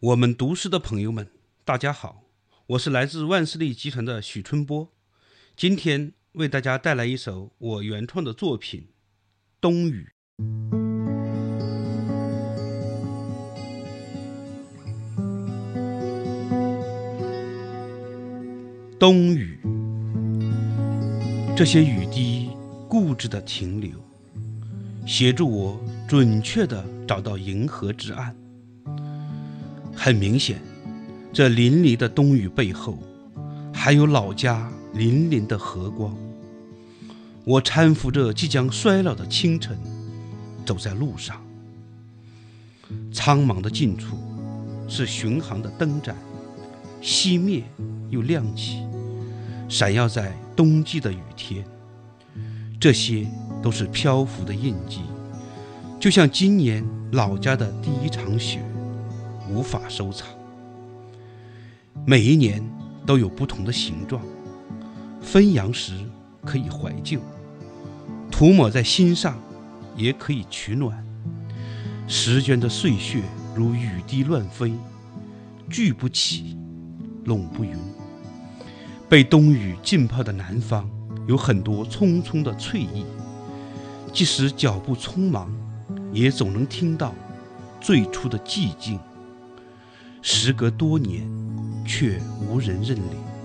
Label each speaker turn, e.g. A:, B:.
A: 我们读诗的朋友们，大家好，我是来自万事利集团的许春波，今天为大家带来一首我原创的作品《冬雨》。冬雨，这些雨滴固执的停留，协助我准确地找到银河之岸。很明显，这淋漓的冬雨背后，还有老家粼粼的和光。我搀扶着即将衰老的清晨，走在路上。苍茫的近处，是巡航的灯盏，熄灭又亮起，闪耀在冬季的雨天。这些都是漂浮的印记，就像今年老家的第一场雪。无法收藏。每一年都有不同的形状，分阳时可以怀旧，涂抹在心上也可以取暖。时间的碎屑如雨滴乱飞，聚不起，拢不匀。被冬雨浸泡的南方，有很多匆匆的翠意，即使脚步匆忙，也总能听到最初的寂静。时隔多年，却无人认领。